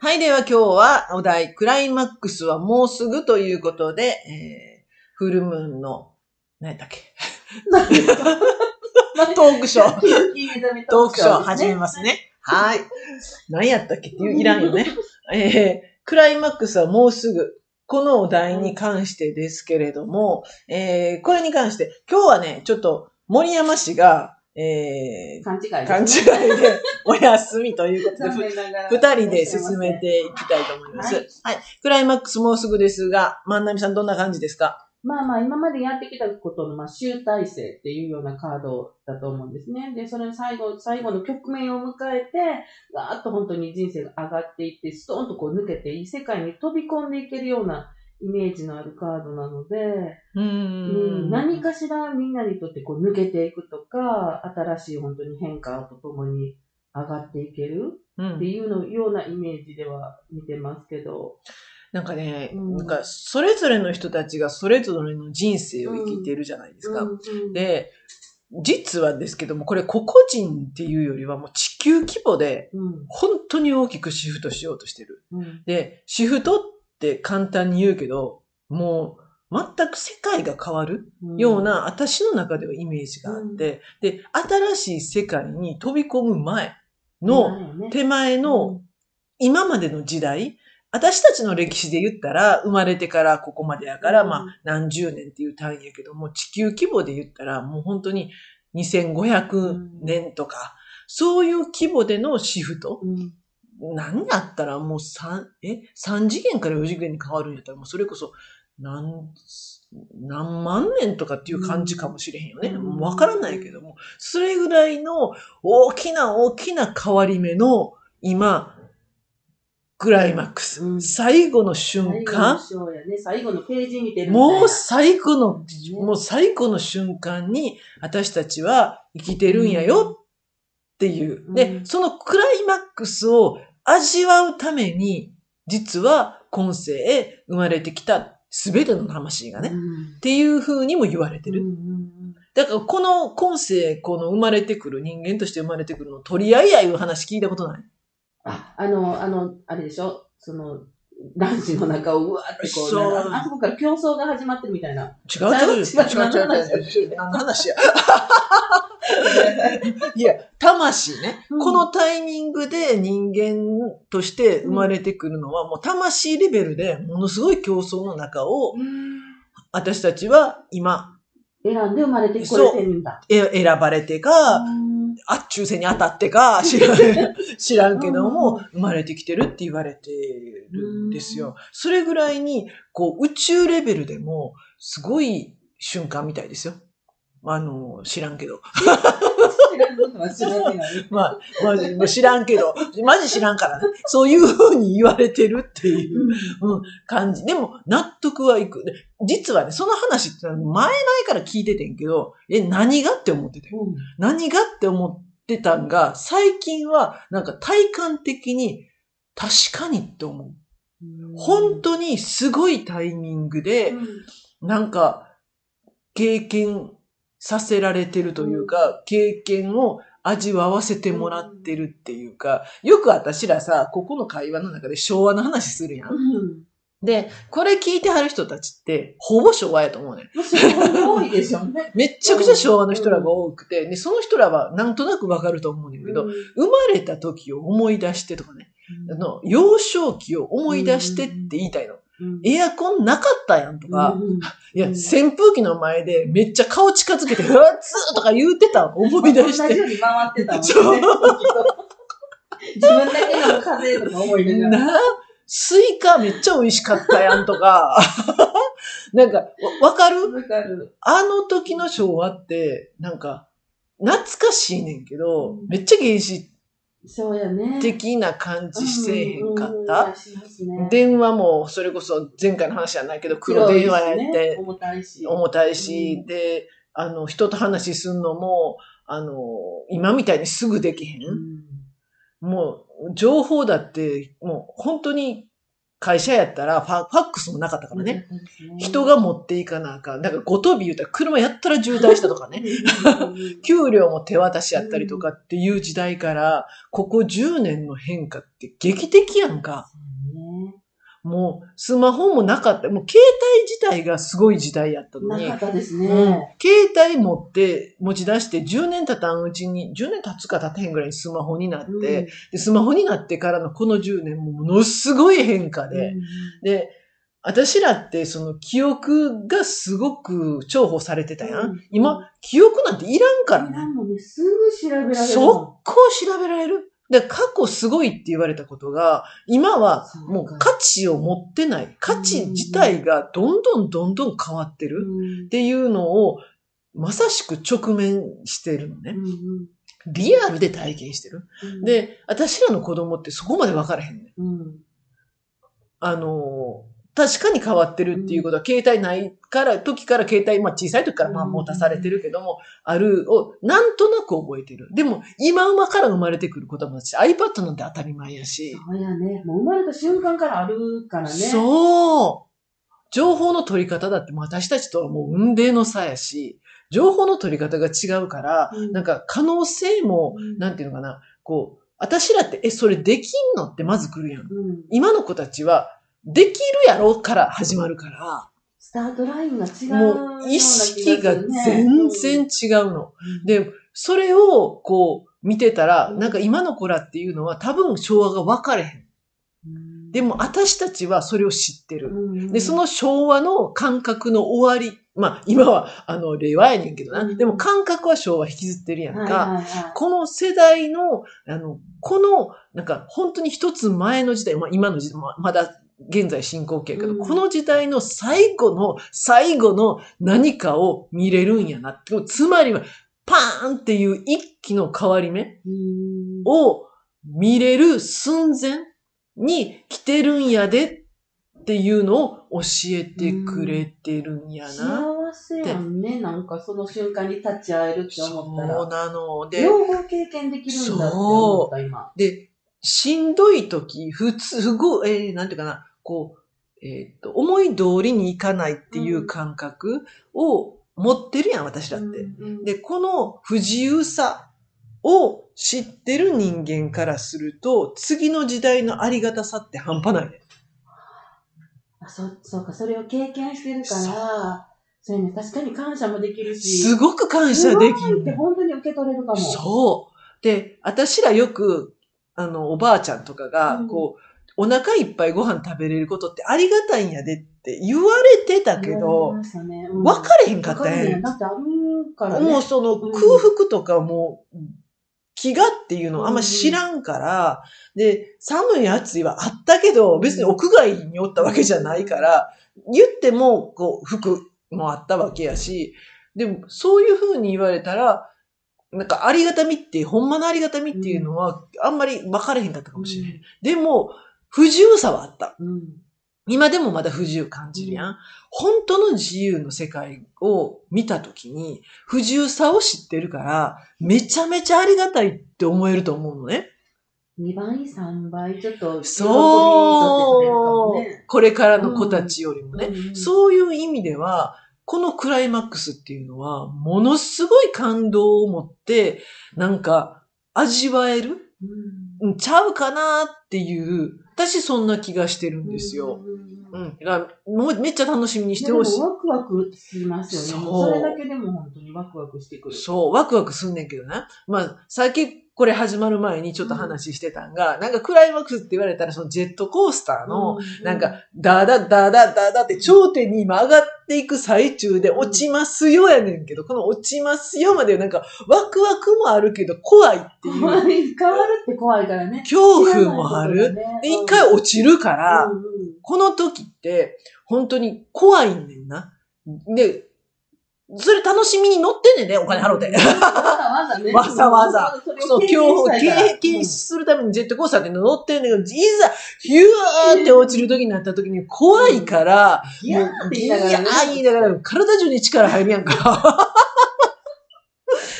はい、では今日はお題、クライマックスはもうすぐということで、えー、フルムーンの、何やったっけ？トークショー。トークショー始めますね。はい。何やったっけ？っていういらんよね。えー、クライマックスはもうすぐ。このお題に関してですけれども、えー、これに関して、今日はね、ちょっと森山氏が、えー、勘違い勘違いで お休みということで、ふ二人で進めていきたいと思います。はい。クライマックスもうすぐですが、万波さんどんな感じですか？まあまあ、今までやってきたことの、まあ、集大成っていうようなカードだと思うんですね。で、それの最後、最後の局面を迎えて、ガーッと本当に人生が上がっていって、ストーンとこう抜けて、いい世界に飛び込んでいけるようなイメージのあるカードなので、ううん、何かしらみんなにとってこう抜けていくとか、新しい本当に変化とともに上がっていけるうんっていうのようなイメージでは見てますけど。なんかね、うん。なんか、それぞれの人たちがそれぞれの人生を生きてるじゃないですか。うんうん。で、実はですけども、これ個々人っていうよりはもう地球規模でうん。本当に大きくシフトしようとしてる。うん。で、シフトって簡単に言うけど、もう全く世界が変わるような、私の中ではイメージがあって、で、新しい世界に飛び込む前の手前の今までの時代、私たちの歴史で言ったら、生まれてからここまでやから、うんまあ、何十年っていう単位やけども、地球規模で言ったら、もう本当に2500年とか、そういう規模でのシフト。うん何やったらもう3、え、3次元から4次元に変わるんやったら、もうそれこそ、何、何万年とかっていう感じかもしれへんよね。うんもうわからないけども、それぐらいの大きな大きな変わり目の今、クライマックス。うん。最後の瞬間、最後のね、最後のページ見てるもう最後の、ね。もう最後の瞬間に私たちは生きてるんやよっていう。うん。で、そのクライマックスを味わうために、実は今世へ生まれてきた全ての魂がね、うん。っていう風にも言われてる。だからこの今世、この生まれてくる人間として生まれてくるの取り合い合いいう話聞いたことない？あ、あの、あの、あれでしょ？その、男子の中をうわーってこう、そう。なんかあそこから競争が始まってるみたいな。違う違う違う違う違う違う。何の話や？いや、魂ね、うん。このタイミングで人間として生まれてくるのは、もう魂レベルでものすごい競争の中を、私たちは今、選んで生まれてこれてるんだ。え選ばれてか、うんあ、抽選に当たってか、知らん、知らんけども、生まれてきてるって言われてるんですよ。それぐらいに、こう、宇宙レベルでも、すごい瞬間みたいですよ。あの、知らんけど。まあ、まあ、知らんけど、マジ知らんからね。そういうふうに言われてるっていう感じ。でも、納得はいく。で実はね、その話って前々から聞いててんけど、え、何がって思ってて。うん何がって思ってたんが、最近はなんか体感的に確かにって思う。本当にすごいタイミングで、なんか経験させられてるというか、経験を味わわせてもらってるっていうか、よく私らさ、ここの会話の中で昭和の話するやん。うん。で、これ聞いてはる人たちって、ほぼ昭和やと思うねん。多いでしょうね。めっちゃくちゃ昭和の人らが多くて、で、その人らはなんとなくわかると思うんだけど、うん生まれた時を思い出してとかね、あの、幼少期を思い出してって言いたいの。うん。エアコンなかったやんとか、うんいや、うん。扇風機の前でめっちゃ顔近づけて、うわっつーとか言うてたの思い出して。同じように回ってたもんね。自分だけの風とか思い出が。ら。なスイカめっちゃ美味しかったやんとか、なんか、わわかる？わかる。あの時の昭和って、なんか、懐かしいねんけど、うん。めっちゃ原始そうやね。的な感じせえへんかっうんうんた。電話も、それこそ前回の話じゃないけど、黒電話やって、しね重たいし。重たいし、うんで、あの、人と話すんのも、あの、今みたいにすぐできへんもう、情報だって、もう本当に会社やったらファファックスもなかったからね。人が持っていかなあかん。だからごとび言うたら車やったら渋滞したとかね。給料も手渡しやったりとかっていう時代から、ここ10年の変化って劇的やんか。もうスマホもなかった。もう携帯自体がすごい時代やったのに。なかったですうんね。携帯持って持ち出して10年経たんうちに、10年経つか経たへんぐらいにスマホになって、でスマホになってからのこの10年もものすごい変化で、で、私らってその記憶がすごく重宝されてたやん。うん今、記憶なんていらんからね。今もね、すぐ調べられる速も攻調べられる。で、過去すごいって言われたことが、今はもう価値を持ってない。価値自体がどんどんどんどん変わってるん。っていうのを、まさしく直面してるのね。リアルで体験してる。うん、で、私らの子供ってそこまで分からへんねあの、確かに変わってるっていうことは、携帯ないから、時から携帯、まあ小さい時からまあうん持たされてるけども、あるを、なんとなく覚えてる。でも、今馬から生まれてくる子供たち、iPad なんて当たり前やし、そうやね。もう生まれた瞬間からあるからね。そう情報の取り方だって私たちとはもう運命の差やし、情報の取り方が違うから、うんなんか可能性も、うんなんていうのかな、こう、私らって、え、それできんのってまず来るやん。うん。今の子たちは、できるやろから始まるから、スタートラインが違うもう意識が全然違うの。うん、で、それをこう見てたら、うんなんか今の子らっていうのは多分昭和が分かれへん。うん、でも私たちはそれを知ってる。うん、で、その昭和の感覚の終わり。まあ今はあの令和やねんけどな。うんでも感覚は昭和引きずってるやんか。この世代の、あの、この、なんか本当に一つ前の時代、まあ今の時代、まあまだ現在進行形やけど、うんこの時代の最後の最後の何かを見れるんやなって。つまりは、パーンっていう一気の変わり目うんを見れる寸前に来てるんやでっていうのを教えてくれてるんやな。幸せやんね。なんかその瞬間に立ち会えるって思ったそうら。なの。で、両方経験できるんだって思った、今。で、しんどい時、普通、すごい、えー、なんていうかな、こう、えーっと、思い通りにいかないっていう感覚を持ってるやん、私だって。うんで、この不自由さを知ってる人間からすると、次の時代のありがたさって半端ないね。あそそうか、それを経験してるから、それね、確かに感謝もできるし、すごく感謝できるって本当に受け取れるかも。そう。で、私らよく、あの、おばあちゃんとかが、うん。こう、お腹いっぱいご飯食べれることってありがたいんやでって言われてたけど分かれへんかったや。ん。ねだってあるからね。もうそのうん空腹とかも、飢餓っていうのをあんま知らんから、で、寒い暑いはあったけど、別に屋外におったわけじゃないから、言っても、こう、服もあったわけやし、でも、そういう風に言われたら、なんかありがたみって、ほんまのありがたみっていうのは、あんまり分かれへんかったかもしれない。でも、不自由さはあった。うん。今でもまだ不自由感じるやん。うん本当の自由の世界を見たときに、不自由さを知ってるから、めちゃめちゃありがたいって思えると思うのね。2倍、3倍、ちょっと、そう、ね。これからの子たちよりもね。うんそういう意味では、このクライマックスっていうのは、ものすごい感動を持って、なんか、味わえる？うんんちゃうかなっていう、私そんな気がしてるんですよ。。うんうん。だからもうめっちゃ楽しみにしてほしいワクワクしますよね。そそれだけでも本当にワクワクしてくる。そう、ワクワクすんねんけどな。まあ、さっきこれ始まる前にちょっと話してたんが、なんかクライマックスって言われたらそのジェットコースターの、うなんか、ダーダダーダーダーダーって頂点に今上がっていく最中で落ちますよやねんけど、この落ちますよまでなんかワクワクもあるけど怖いっていう。変わるって怖いからね。恐怖もある。で、一回落落ちるから、うん。うんこの時って本当に怖いんねんな。で、それ楽しみに乗ってんねんね、お金払うて。わざわざね。わざわざそう、を経験今日、したいから経験するためにジェットコースターって乗ってんだけど、いざ、ヒューって落ちる時になった時に怖いから、ギャーって言いながら体中に力入るやんか。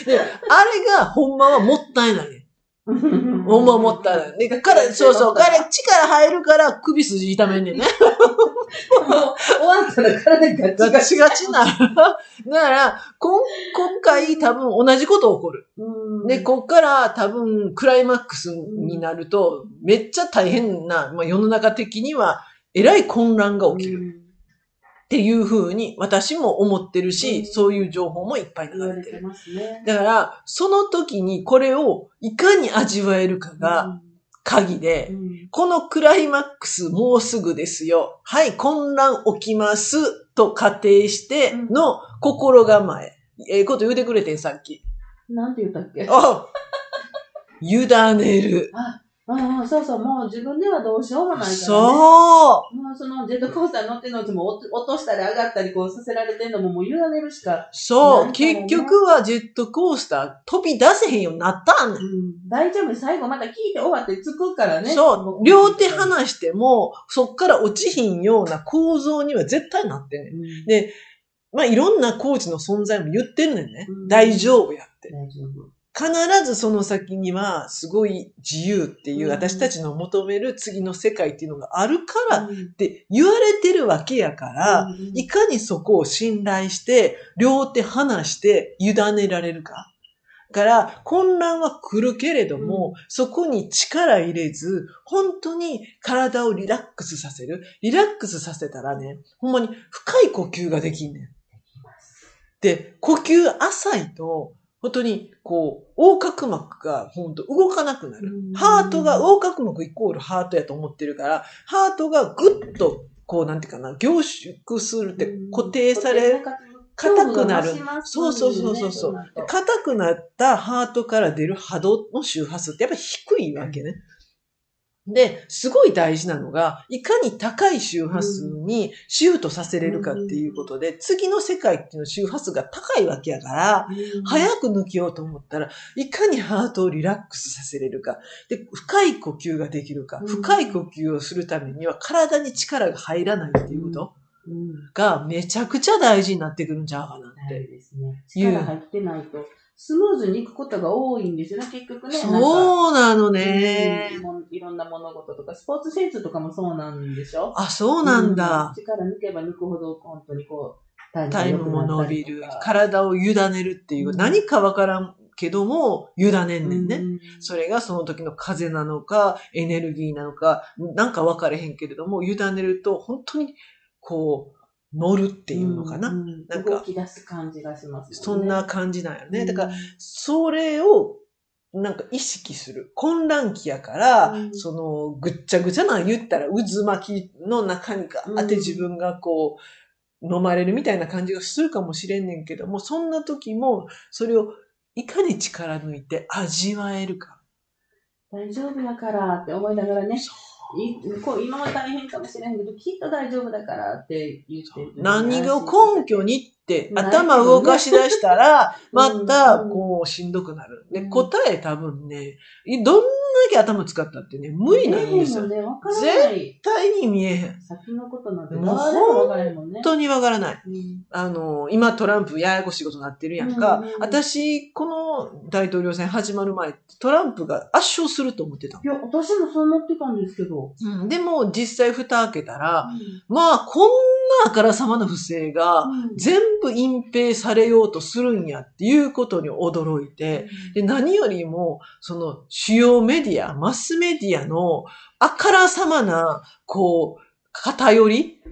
で、あれがほんまはもったいないね。思思ったら。で、から、そうそう、から力入るから首筋痛めんねんね。終わったら体ガチガガチ。ガチな。だから、こ今回多分同じこと起こる。で、こっから多分クライマックスになると、めっちゃ大変な、まあ、世の中的には、えらい混乱が起きるっていうふうに私も思ってるし、うんそういう情報もいっぱい流れてる。ますね。だから、その時にこれをいかに味わえるかが鍵で、うん、このクライマックスもうすぐですよ。はい、混乱起きますと仮定しての心構え。ええこと言うてくれてん、さっき。なんて言ったっけ？あ委ねる。ああ、そうそう、もう自分ではどうしようもないから、ね。そもうそのジェットコースター乗ってるのうちも落落としたり上がったりこうさせられてんのももう委ねるしか。う。そう。結局はジェットコースター飛び出せへんようになったんうん、大丈夫、最後また聞いて終わってつくからね。そう。両手離しても、そっから落ちひんような構造には絶対なってんねん。うんで、まあ、いろんなコーチの存在も言ってるねんね。うん大丈夫やって。大丈夫。必ずその先には、すごい自由っていう、うん私たちの求める次の世界っていうのがあるからっうんて言われてるわけやから、うんいかにそこを信頼して、両手離して委ねられるか。だから、混乱は来るけれども、そこに力入れず、本当に体をリラックスさせる。リラックスさせたらね、ほんまに深い呼吸ができんねん。で、呼吸浅いと、本当に、こう、横隔膜が本当動かなくなるうん。ハートが、横隔膜イコールハートやと思ってるから、ハートがぐっと、こう、なんていうかな、凝縮するって固定される。硬くなるそうそうそうそうそう硬くなったハートから出る波動の周波数ってやっぱり低いわけね。で、すごい大事なのが、いかに高い周波数にシュートさせれるかっていうことで、次の世界っていうの周波数が高いわけやから、早く抜けようと思ったら、いかにハートをリラックスさせれるか。で、深い呼吸ができるか。うん深い呼吸をするためには体に力が入らないっていうことうん。がめちゃくちゃ大事になってくるんちゃうかなって。ですね。力入ってないと、スムーズにいくことが多いんですよね、結局ね。そうなのね。いろんな物事とか、スポーツ選手とかもそうなんでしょ？あ、そうなんだ。うん力抜けば抜くほど、本当にこう、タタイムも伸びる。体を委ねるっていう、うん何かわからんけども、委ねんねんね。うんそれがその時の風なのか、エネルギーなのか、なんか分かれへんけれども、委ねると本当に、こう、乗るっていうのかな？うんうんなんか動き出す感じがしますよね。そんな感じなんよね。だから、うんそれを、なんか意識する。混乱期やから、うんその、ぐっちゃぐちゃな言ったら渦巻きの中にガーってうん自分がこう、飲まれるみたいな感じがするかもしれんねんけども、そんな時も、それをいかに力抜いて味わえるか。大丈夫だからって思いながらね、今は大変かもしれへんけど、きっと大丈夫だからって言ってる。何を根拠にって頭動かし出したら、また、うんこう、しんどくなる。で、うん答え多分ね、いどんだけ頭使ったってね、無理なんですよ。ね。絶対に見えへん。先のことなんてもう本。当にわからない。うんあの、今トランプややこしいことになってるやんか。うんうんうん私、この大統領選始まる前、トランプが圧勝すると思ってたいや、私もそう思ってたんですけど。の。うん、でも、実際蓋開けたら、まあ、こんなあからさまな不正が、うん全部隠蔽されようとするんやっていうことに驚いて、で、何よりも、その主要メディア、マスメディアのあからさまな、こう、偏り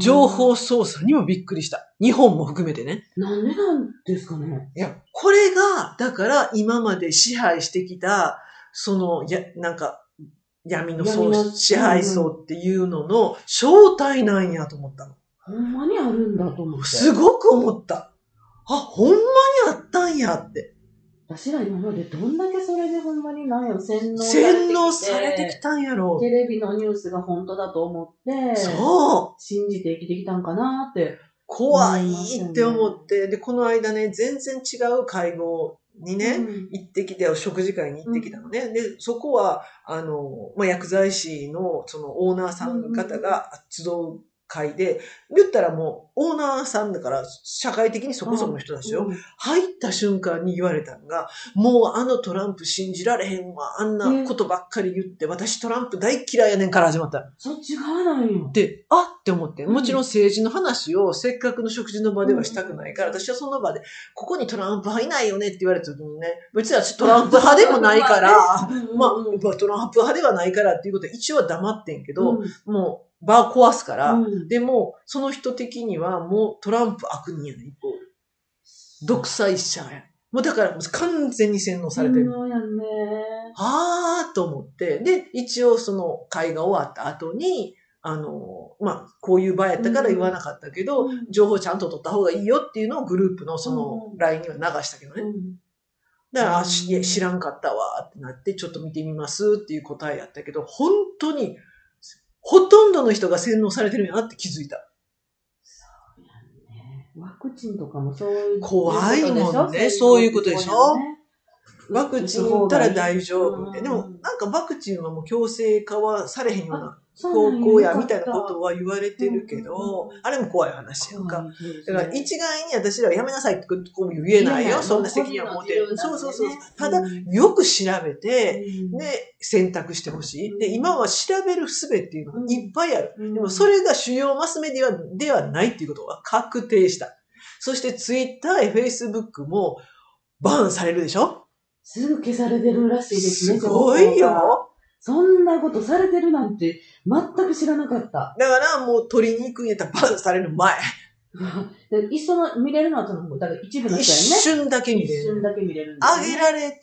情報操作にもびっくりした。日本も含めてね。なんでなんですかね。いや、これが、だから今まで支配してきた、その、や、なんか、闇の層支配層っていうのの正体なんやと思ったの。ほんまにあるんだと思って。すごく思った。あ、ほんまにあったんやって。私ら今までどんだけそれでほんまになんやろ、洗脳洗脳されてきたんやろ。テレビのニュースが本当だと思って、そう。信じて生きてきたんかなって。怖いって思って、で、この間ね、全然違う会合にね、うん。行ってきて、食事会に行ってきたのね。で、そこは、あの、まあ、薬剤師の、そのオーナーさん方が集う会で、言ったらもうオーナーさんだから社会的にそこそこの人だしよ。うん入った瞬間に言われたのが、もうあのトランプ信じられへんわ。あんなことばっかり言って、私トランプ大嫌いやねんから始まった。そっち側なんよ。で、あって思って、うんもちろん政治の話をせっかくの食事の場ではしたくないから、私はその場で、ここにトランプ派いないよねって言われた時にね、別に私トランプ派でもないから、まあ、トランプ派ではないからっていうことで一応は黙ってんけど、もう場壊すから、うんでも、その人的にはもうトランプ悪人やね、イコール。独裁者や。もうだから完全に洗脳されてる。そうやんね。あーと思って、で、一応その会が終わった後に、あの、まあ、こういう場やったから言わなかったけど、うん情報ちゃんと取った方がいいよっていうのをグループのそのうん LINE には流したけどね。うんだから、あ知らんかったわってなって、ちょっと見てみますっていう答えやったけど、本当に、ほとんどの人が洗脳されてるんやなって気づいた。そうやんね。ワクチンとかもそういう怖いもんねそういうことでしょ？ワクチン打ったら大丈夫みたいな。でうんも、なんかワクチンはもう強制化はされへんような高校やよみたいなことは言われてるけどうん、あれも怖い話やんか。だねから一概に私らはやめなさいってこう言えないよ。そんな責任は持って個人の自由なんでねそうそうそう。ただ、うんよく調べて、うんで、選択してほしい。うんで、今は調べる術っていうのがいっぱいある。うんでも、それが主要マスメディアではないっていうことが確定した。そして、ツイッターやフェイスブックもバーンされるでしょ？すぐ消されてるらしいですね。すごいよ。そんなことされてるなんて全く知らなかった。だから、もう取りに行くんやったらバーンされる前。で一緒の見れるのはその、だから一部の一人やね。瞬だけ見れる。一瞬だけ見れるね上げられて、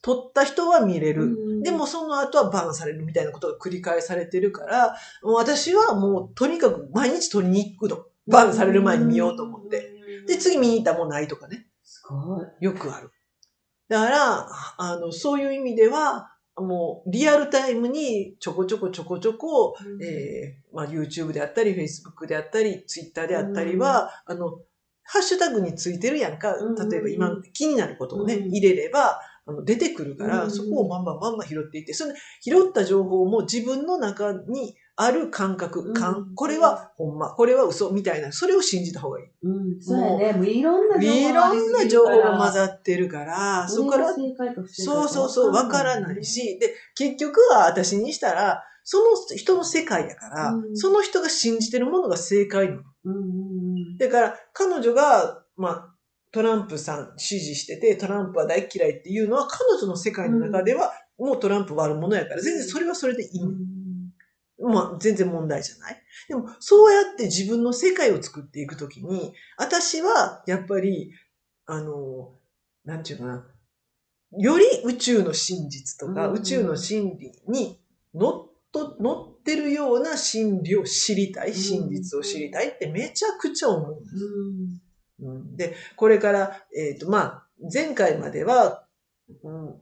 取った人は見れる。うんでもその後はバーンされるみたいなことが繰り返されてるから、もう私はもうとにかく毎日取りに行くの。バーンされる前に見ようと思って。。で、次見に行ったらもうないとかね。すごい。よくある。だから、あの、そういう意味では、もうリアルタイムにちょこちょこちょこちょこ、えーまあ、YouTube であったり、Facebook であったり、Twitter であったりは、あの、ハッシュタグについてるやんか。うん。例えば今気になることをね、うん。入れれば、あの出てくるから、うん。そこをバンバンバンバン拾っていって、その拾った情報も自分の中にある感覚、うん。感これはほんま、これは嘘。みたいな、それを信じた方がいい。うん、そうやね。もういろんな情報いろんな情報が混っざってるから、そこか。らそうそうそう、わからない。し、で、結局は私にしたら、その人の世界やから、うん。その人が信じてるものが正解なの。うんうんうん。だから、彼女が、まあ、トランプさん支持してて、トランプは大嫌いっていうのは、彼女の世界の中では、もうトランプ悪者やから、全然それはそれでいいの。まあ、全然問題じゃない？でも、そうやって自分の世界を作っていくときに、私は、やっぱり、あの、なんていうかな、より宇宙の真実とか、うん宇宙の真理に乗っと、乗ってるような真理を知りたい、ん真実を知りたいってめちゃくちゃ思うんです。で、これから、えっ、と、まあ、前回までは、うん、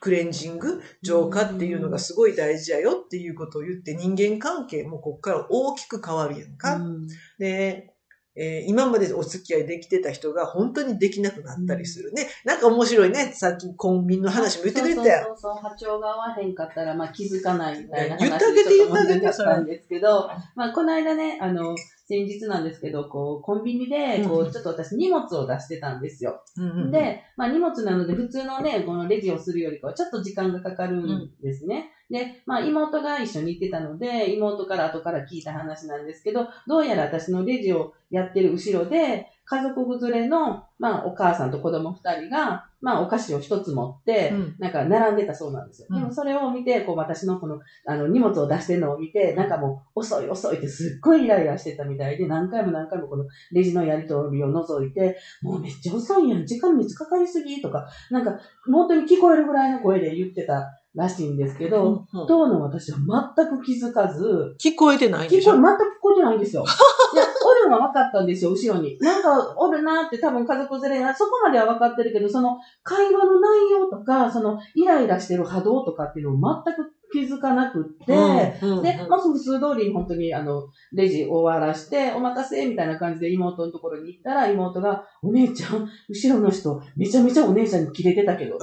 クレンジング、浄化っていうのがすごい大事やよっていうことを言って、人間関係もここから大きく変わるやんか。うんで、えー今までお付き合いできてた人が本当にできなくなったりするね。なんか面白いね。さっきコンビニの話も言ってくれてたよ。そうそうそう、波長が合わへんかったら、まあ気づかないみたいな話言ってあげてちょっと言ってあげて難しかったんですけど、まあこの間ね、あの、先日なんですけど、こう、コンビニで、こうんう、ちょっと私荷物を出してたんですよ。うんうんうん、で、まあ荷物なので普通のね、このレジをするよりかはちょっと時間がかかるんですね。で、まあ妹が一緒に行ってたので、妹から後から聞いた話なんですけど、どうやら私のレジをやってる後ろで、家族連れの、まあお母さんと子供二人が、まあお菓子を一つ持って、うん。なんか並んでたそうなんですよ。うん。でもそれを見て、こう私のこの、あの荷物を出してるのを見て、なんかもう遅い遅いってすっごいイライラしてたみたいで、何回も何回もこのレジのやり取りを覗いて、もうめっちゃ遅いやん、時間めっちゃかかりすぎとか、なんか本当に聞こえるぐらいの声で言ってたらしいんですけど、当の私は全く気づかず、聞こえてないんでしょ？聞こえ、全く聞こえてないんですよ。いや、おるのは分かったんですよ、後ろに。なんか、おるなって多分家族連れが、そこまでは分かってるけど、その会話の内容とか、そのイライラしてる波動とかっていうのを全く気づかなくって、うんうんで、まあ、普通通りに本当に、あの、レジ終わらして、お任せみたいな感じで妹のところに行ったら、妹が、お姉ちゃん、後ろの人、めちゃめちゃお姉ちゃんにキレてたけど。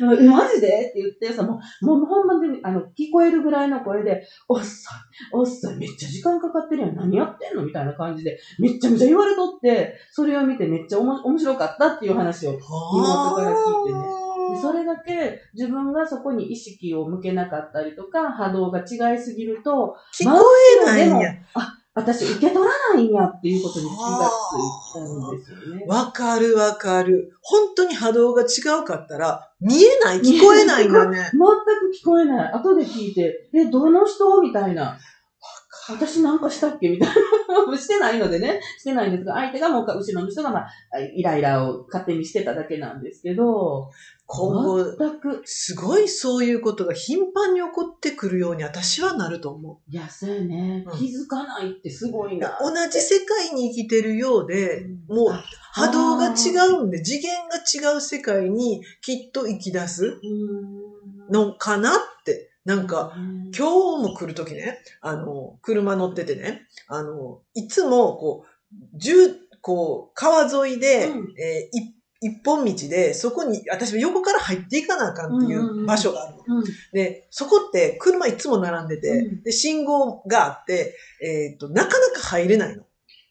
う んマジで？って言ってさ、もう、もうほんまに、あの、聞こえるぐらいの声で、おっさん、おっさん、めっちゃ時間かかってるやん。何やってんの？みたいな感じで、めっちゃめちゃ言われとって、それを見てめっちゃおも面白かったっていう話を。妹から聞いてねでそれだけ自分がそこに意識を向けなかったりとか、波動が違いすぎると、聞こえないんや。私受け取らないんやっていうことに気がついたんですよね。わかるわかる。本当に波動が違うかったら、見えない、聞こえないんだね。全く聞こえない。後で聞いて、え、どの人？みたいな。私なんかしたっけ？みたいな。してないのでね。してないんですが、相手がもう後ろの人が、まあ、イライラを勝手にしてただけなんですけど、今後、全く、すごいそういうことが頻繁に起こってくるように私はなると思いや、そうやね。うん気づかないってすごいうな。同じ世界に生きてるようで、もうあ波動が違うんで、次元が違う世界にきっと生き出すうんのかな。なんか、、うん。今日も来るときね、あの、車乗っててね、あの、いつも、こう、重、こう、川沿いで、うん。えーい一本道で、そこに、私は横から入っていかなあかんっていんうんううん。場所があるの。うん。で、そこって車いつも並んでて、うん。で、信号があって、えっ、と、なかなか入れないの。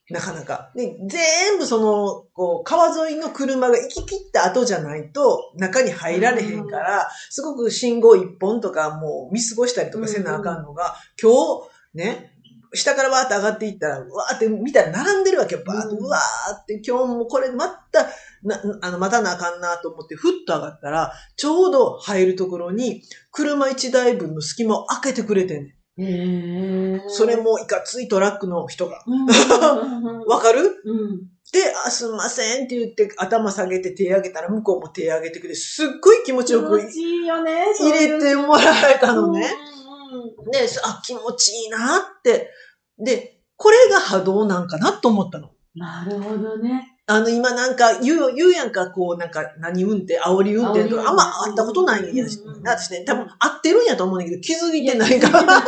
なかなか。で、全部その、こう、川沿いの車が行き切った後じゃないと、中に入られへんから、すごく信号一本とかもう見過ごしたりとかせなあかんのが、今日、ね、下からわーって上がっていったら、うわーって見たら並んでるわけよ。バーって、うんうわーって、今日もこれまた、な、あの、待たなあかんなと思って、ふっと上がったら、ちょうど入るところに、車一台分の隙間を開けてくれてんねん。それもいかついトラックの人が。うん わかる？うんで、あ、すんませんって言って頭下げて手上げたら向こうも手上げてくれて、すっごい気持ちよく気持ちいいよね。入れてもらえたのね。で、あ、気持ちいいなって。で、これが波動なんかなと思ったの。なるほどね。あの、今なんか言う、言うやんか、こう、なんか、何運転、煽り運転とか、あんま会ったことないんや。しうん、私ね、多分会ってるんやと思うんだけど、気づいてないから、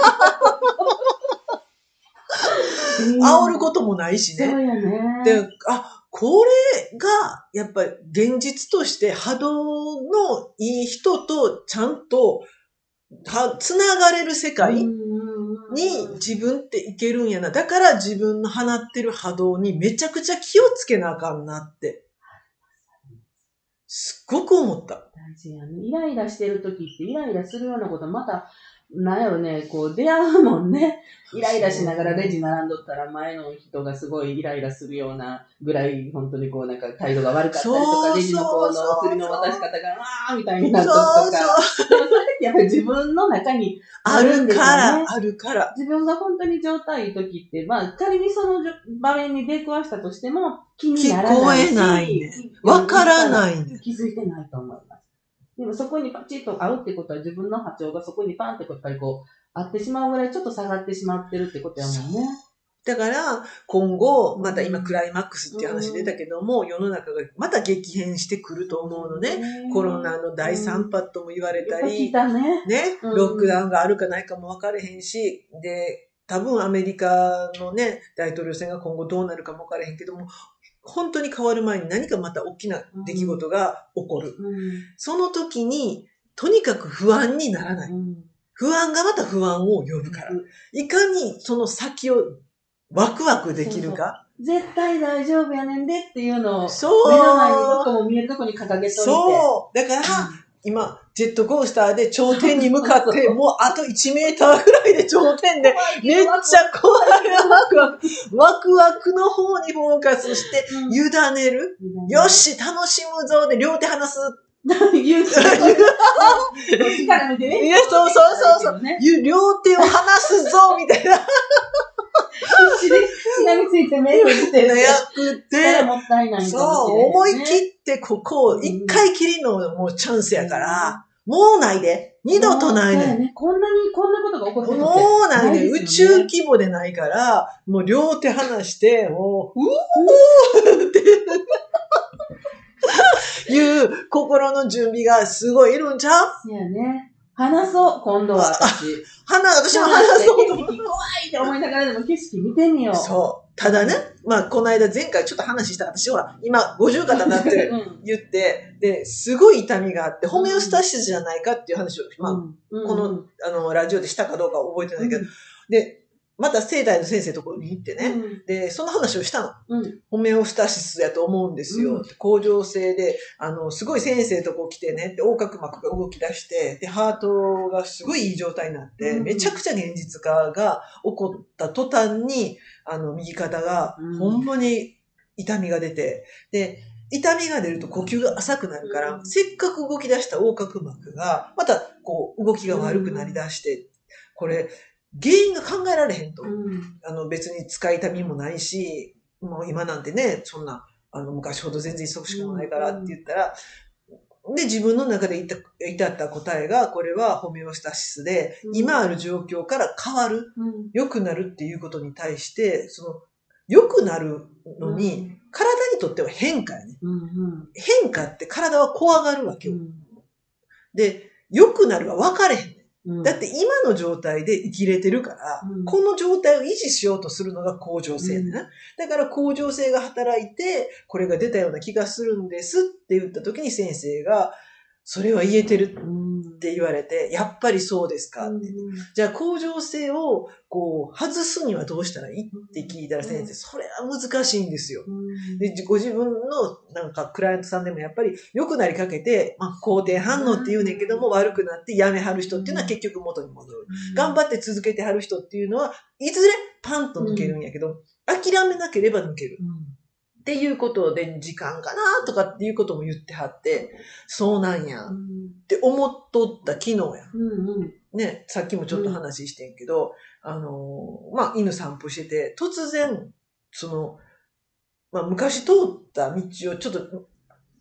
煽ることもないしね。そうやね。で、あ、これが、やっぱり現実として波動のいい人とちゃんと、は、つながれる世界に自分っていけるんやな。だから自分の放ってる波動にめちゃくちゃ気をつけなあかんなって。すっごく思った。大事やね。イライラしてる時って、イライラするようなことまた、なんやろね、こう出会うもんね。イライラしながらレジ並んどったら前の人がすごいイライラするようなぐらい、本当にこうなんか態度が悪かったりとか、レジのこうそうのお釣りの渡し方が、わーみたいになっとるとか。そう。でもそれってやっぱり自分の中にあるあるんですよねから、あるから。自分が本当に状態いい時って、まあ仮にその場面に出くわしたとしても気にならないし。聞こえないねわからないね。気づいてないと思います。でもそこにパチッと合うってことは自分の波長がそこにパンってやっぱりこう、合ってしまうぐらいちょっと下がってしまってるってことやもんね。だから、今後、また今クライマックスっていう話出たけども、世の中がまた激変してくると思うのね。コロナの第3波とも言われたり、たね。ロックダウンがあるかないかも分かれへんし、で、多分アメリカのね、大統領選が今後どうなるかも分からへんけども、本当に変わる前に何かまた大きな出来事が起こる。うんその時に、とにかく不安にならない。うん不安がまた不安を呼ぶから。いかにその先をワクワクできるか。絶対大丈夫やねんでっていうのを、そう目の前にどこも見えるとこに掲げといて。そう。だから、今、ジェットコースターで頂点に向かって、もうあと1メーターぐらいで頂点で、めっちゃ怖いワクワク、ワクワクの方にフォーカスして、うん委ねる。よし、楽しむぞで両手離す。言う。いやそうそうそうそう両手を離すぞみたいな。しがみついて目をしてる。やくて力、もったいないそう、思い。切ってここ一回きりのもうチャンスやから、もうないで。二度とないで。ね。こんなに、こんなことが起こってるもうないで。宇宙規模でないから、もう両手離して、もう、うーって いう心の準備がすごいいるんちゃう？そうやね。話そう、今度は私。花、私も話そう怖いって思いながらでも景色見てみよう。そう。ただね、まあ、この間前回ちょっと話した私ほら、今50肩になって。言って、で、すごい痛みがあって、ホメオスタシスじゃないかっていう話を、まあ、うんこの、あの、ラジオでしたかどうかは覚えてないけど、で、また生体の先生のところに行ってね、ね。で、その話をしたの。うん。ホメオスタシスやと思うんですよ。うん甲状腺で、あの、すごい先生とこ来てね、で、横隔膜が動き出して、で、ハートがすごいいい状態になって、うんめちゃくちゃ現実化が起こった途端に、あの、右肩がうん、ほんまに痛みが出て、で、痛みが出ると呼吸が浅くなるから、うんせっかく動き出した横隔膜が、また、こう、動きが悪くなりだして、これ、原因が考えられへんと。うん。あの別に使い痛みもないし、もう今なんてね、そんな、あの昔ほど全然忙しくもないからって言ったら、で、自分の中で至至った答えが、これはホメオスタシスで、うん今ある状況から変わる、うん。良くなるっていうことに対して、その、良くなるのに、体にとっては変化やね。うん。うん。変化って体は怖がるわけよ。うん。で、良くなるは分かれへんね。うん。だって今の状態で生きれてるから、うんこの状態を維持しようとするのが恒常性ね、だから恒常性が働いて、これが出たような気がするんですって言った時に先生が、それは言えてるうん。って言われて、やっぱりそうですか？って。じゃあ恒常性をこう外すにはどうしたらいい？って聞いたら先生、それは難しいんですよ。うん。で、ご自分のなんかクライアントさんでもやっぱり良くなりかけて、まあ肯定反応って言うねんけども悪くなってやめはる人っていうのは結局元に戻る。頑張って続けてはる人っていうのは、いずれパンと抜けるんやけど、諦めなければ抜ける。うん。っていうことで、時間かなとかっていうことも言ってはって、そうなんやっうん。て思っとった昨日や。うん。うん。ね、さっきもちょっと話してんけど、あのーまあ、犬散歩してて、突然、その、まあ、昔通った道をちょっと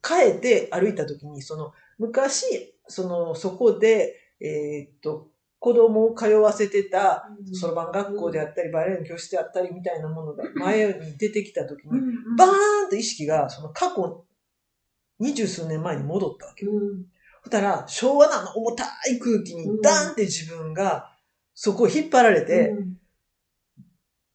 変えて歩いた時に、その、昔、その、そこで、えーっと、子供を通わせてた、そろばん学校であったり、バレエの教室であったりみたいなものが前に出てきた時に、うん。バーンと意識が、その過去、二十数年前に戻ったわけよ。うん。そしたら、昭和のあの重たい空気に、ダーンって自分が、そこを引っ張られて、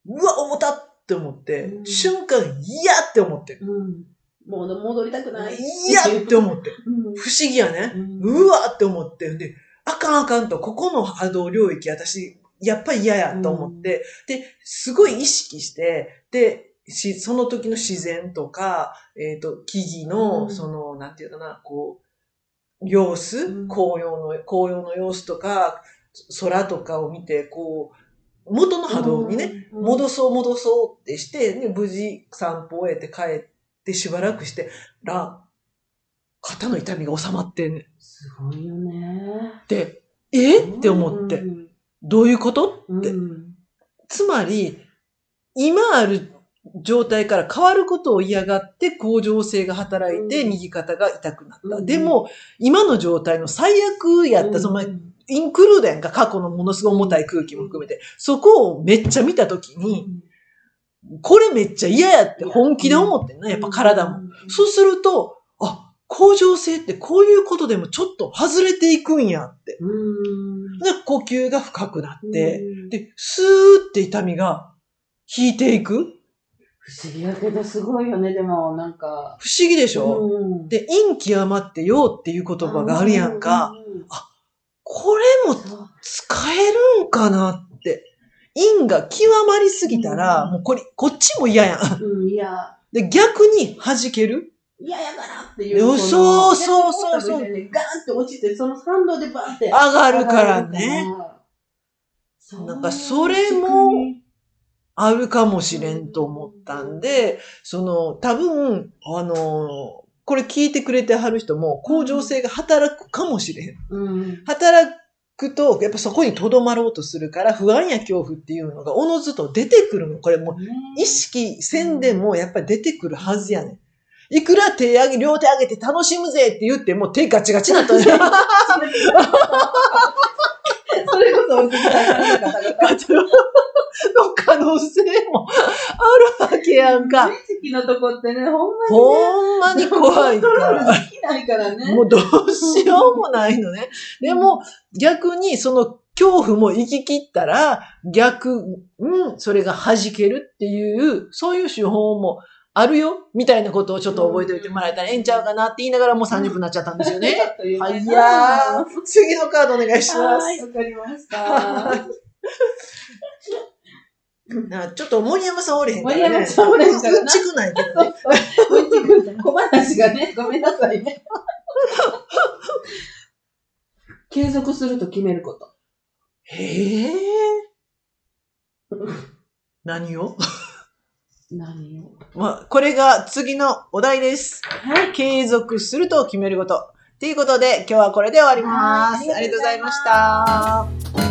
うわ、重たって思って、うん瞬間、嫌って思って。うん。もう戻りたくない。嫌って思って。うん。不思議やね。うんうわって思って。で、あかんあかんと、ここの波動領域、私、やっぱり嫌やと思って、で、すごい意識して、で、しその時の自然とか、えっ、と、木々の、うん。その、なんていうかな、こう、様子、うん。紅葉の、紅葉の様子とか、空とかを見て、こう、元の波動にね、うん、戻そう戻そうってして、で無事散歩を終えて帰ってしばらくしてら、肩の痛みが収まってん。ねん。すごいよね。で、え？って思って、うん。どういうこと？うん。ってつまり、今ある状態から変わることを嫌がって、向上性が働いて、うん。右肩が痛くなった。うん。でも、今の状態の最悪やった、その、うんインクルードやんか、過去のものすごい重たい空気も含めて、そこをめっちゃ見たときに、これめっちゃ嫌やって本気で思ってんな、やっぱ体も。。そうすると、あ、向上性ってこういうことでもちょっと外れていくんやって。うん。で、呼吸が深くなって、うん、で、スーって痛みが引いていく不思議やけどすごいよね、でも、なんか。不思議でしょ、うん、で、陰極まってよっていう言葉があるやんか。うん。うんこれも使えるんかなって。陰が極まりすぎたら、うんもうこれ、こっちも嫌やん。うん、いや、で、逆に弾ける？嫌やからっていう。そうそうそうそうガーンって落ちて、その反動でバーンって。上がるからね。なんかそれもあるかもしれんと思ったんで、その、多分、あの、これ聞いてくれてはる人も、向上性が働くかもしれん。うん。働くと、やっぱそこに留まろうとするから、不安や恐怖っていうのがおのずと出てくるの。これもう、意識せんでもやっぱり出てくるはずやねん。いくら手上げ、両手上げて楽しむぜって言っても手ガチガチになったね。それこそ、お聞きしたい方々の可能性もあわけやんか。無意識のとこってね、ほんまにね。ほんまに怖いコントロールから。できないからね。もうどうしようもないのね。でも、逆にその恐怖も生き切ったら、逆、うん、それが弾けるっていう、そういう手法もあるよ、みたいなことをちょっと覚えておいてもらえたらええんちゃうかなって言いながらもう30分になっちゃったんですよね。ははいやー。次のカードお願いします。はい、わかりました。なちょっと森山さんおれへんからね。森山さんおれへんからなうんちくないけどね。小話がね、ごめんなさいね。継続すると決めること。へえ。何を？何を？まあ、これが次のお題です。はい。継続すると決めること。ということで、今日はこれで終わります。はいありがとうございました。